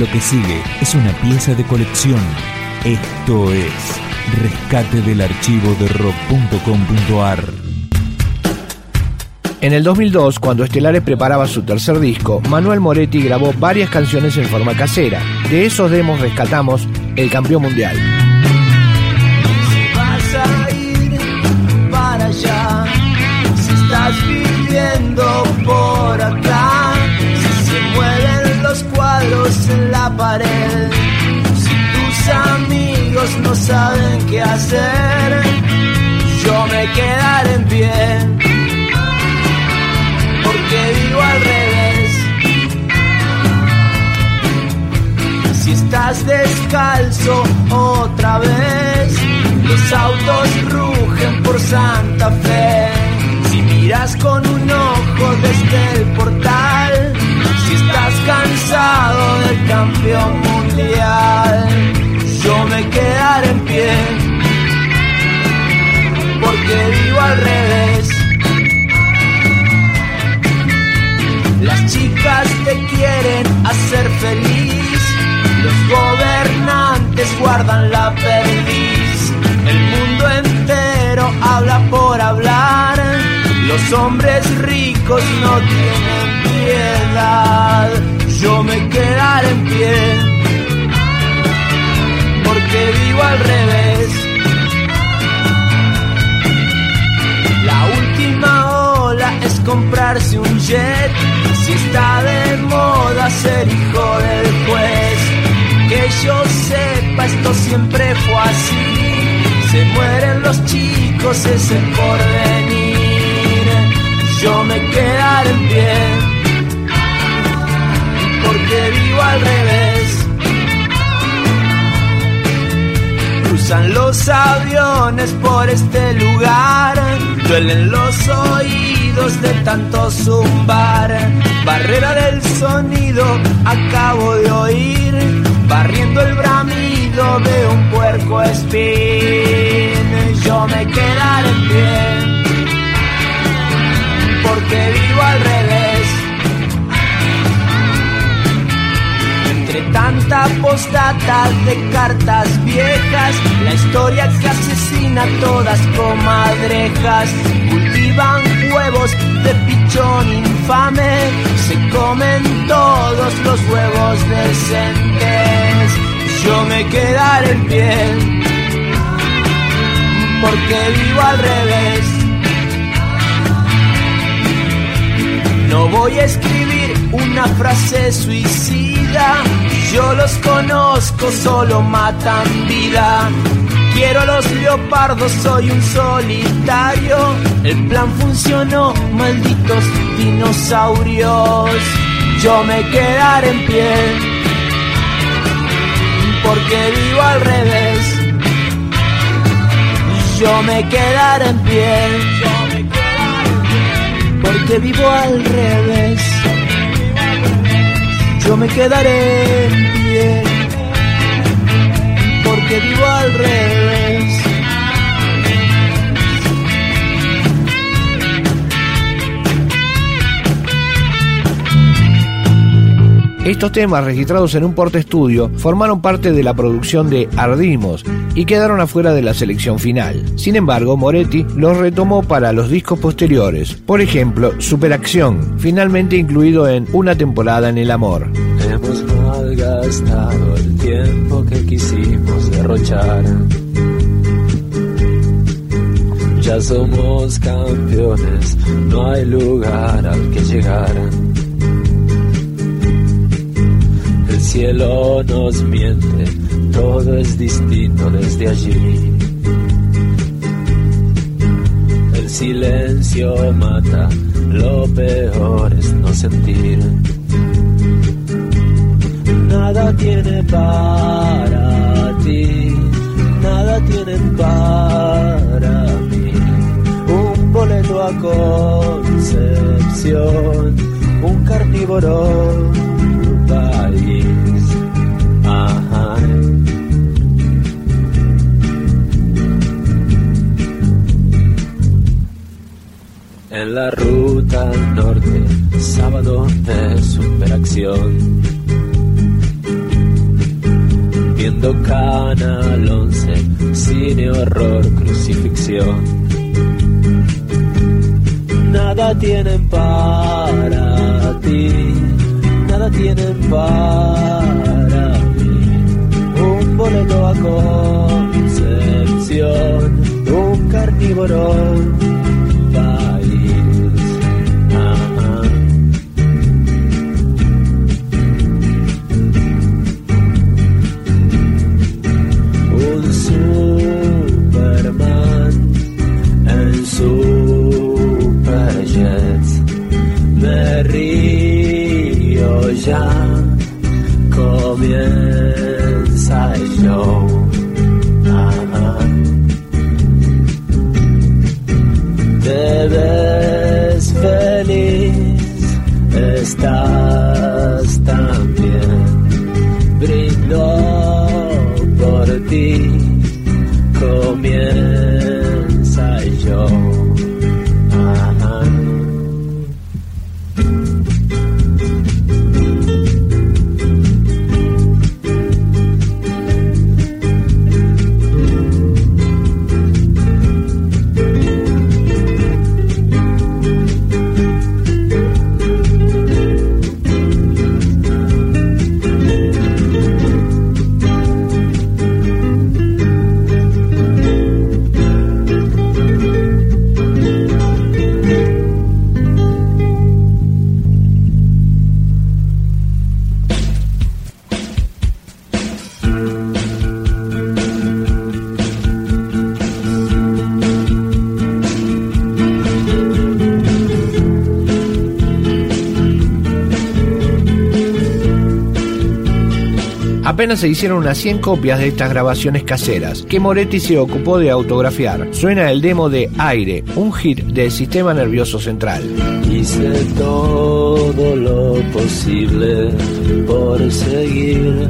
Lo que sigue es una pieza de colección. Esto es Rescate del archivo de rock.com.ar. En el 2002, cuando Estelares preparaba su tercer disco, Manuel Moretti grabó varias canciones en forma casera. De esos demos rescatamos El Campeón Mundial. No saben qué hacer, yo me quedaré en pie, porque vivo al revés. Si estás descalzo otra vez, los autos rugen por Santa Fe. Si miras con un ojo desde el portal, si estás cansado del campeón mundial, feliz, los gobernantes guardan la perdiz, el mundo entero habla por hablar, los hombres ricos no tienen piedad, yo me quedaré en pie, porque vivo al revés. La última ola es comprarse un jet. Si está de moda ser hijo del juez. Que yo sepa, esto siempre fue así. Se mueren los chicos, es el porvenir. Yo me quedaré en pie. Porque vivo al revés. Cruzan los aviones por este lugar, duelen los oídos de tanto zumbar. Barrera del sonido acabo de oír, barriendo el bramido de un puerco espín. Yo me quedaré en pie, porque vivo al revés. Entre tanta postdata de cartas viejas, la historia que asesina a todas comadrejas. Huevos de pichón infame, se comen todos los huevos decentes. Yo me quedaré en pie, porque vivo al revés. No voy a escribir una frase suicida, yo los conozco, solo matan vida. Quiero los leopardos, soy un solitario. El plan funcionó, malditos dinosaurios. Yo me quedaré en pie, porque vivo al revés. Yo me quedaré en pie, porque vivo al revés. Yo me quedaré en pie, porque vivo al revés. Estos temas registrados en un porte estudio formaron parte de la producción de Ardimos y quedaron afuera de la selección final. Sin embargo, Moretti los retomó para los discos posteriores. Por ejemplo, Superacción, finalmente incluido en Una temporada en el amor. Hemos malgastado el tiempo que quisimos derrochar. Ya somos campeones, no hay lugar al que llegar. El cielo nos miente, todo es distinto desde allí. El silencio mata, lo peor es no sentir. Nada tiene para En la ruta al norte, sábado de superacción. viendo Canal 11, cine, horror, crucifixión. Nada tienen para ti, nada tienen para mí. Un boleto a Concepción, un carnívoro ya comienza el show. Ajá. Te ves feliz, estás. Apenas se hicieron unas 100 copias de estas grabaciones caseras, que Moretti se ocupó de autografiar. Suena el demo de Aire, un hit del sistema nervioso central. Hice todo lo posible por seguir.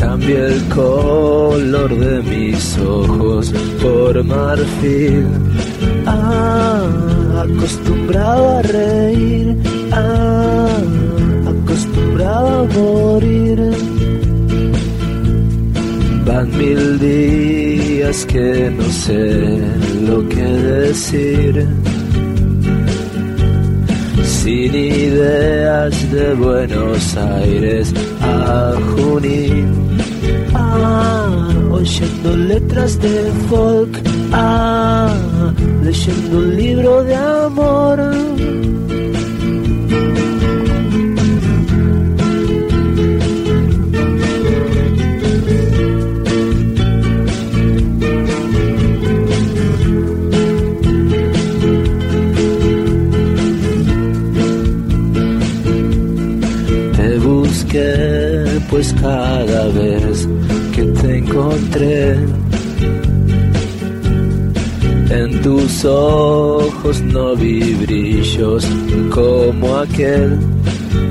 Cambié el color de mis ojos por marfil. Ah, acostumbrado a reír. Ah, a morir. Van mil días que no sé lo que decir. Sin ideas de Buenos Aires a Junín. Ah, oyendo letras de folk. Ah, leyendo un libro de amor en tus ojos no vi brillos como aquel.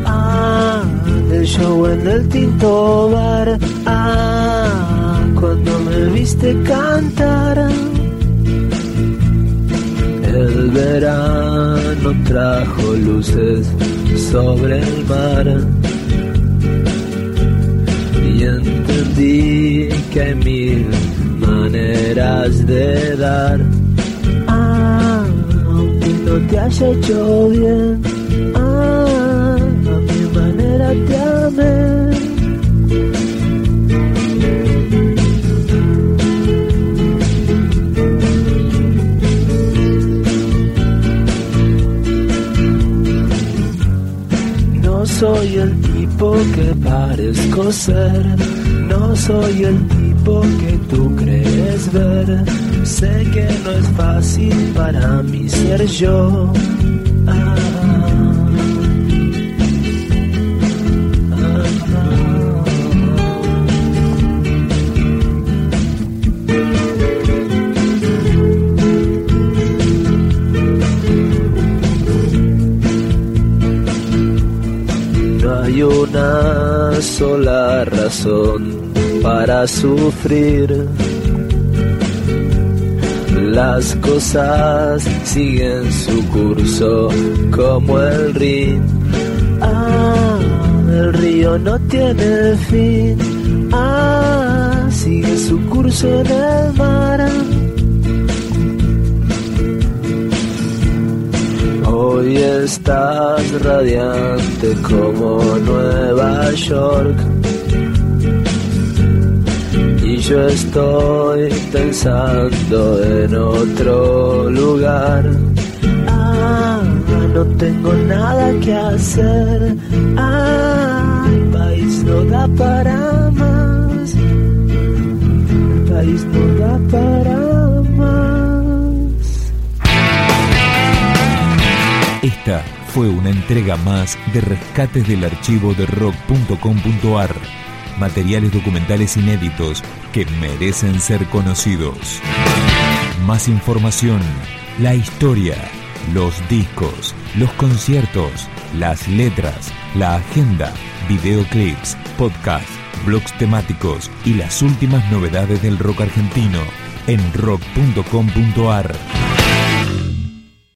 Ah del show en el tinto bar. Ah cuando me viste cantar. El verano trajo luces sobre el mar. Entendí que hay mil maneras de dar. No te haya hecho bien, ah, a mi manera te amé. No soy el que parezco ser, no soy el tipo que tú crees ver. Sé que no es fácil para mí ser yo. una sola razón para sufrir. Las cosas siguen su curso como el río. Ah, el río no tiene fin, ah, sigue su curso en el mar. Hoy estás radiante como Nueva York. Yo estoy pensando en otro lugar. Ah, no tengo nada que hacer. Ah, el país no da para más. El país no da para más. Esta fue una entrega más de rescates del archivo de rock.com.ar. Materiales documentales inéditos que merecen ser conocidos. Más información, la historia, los discos, los conciertos, las letras, la agenda, videoclips, podcast, blogs temáticos y las últimas novedades del rock argentino en rock.com.ar.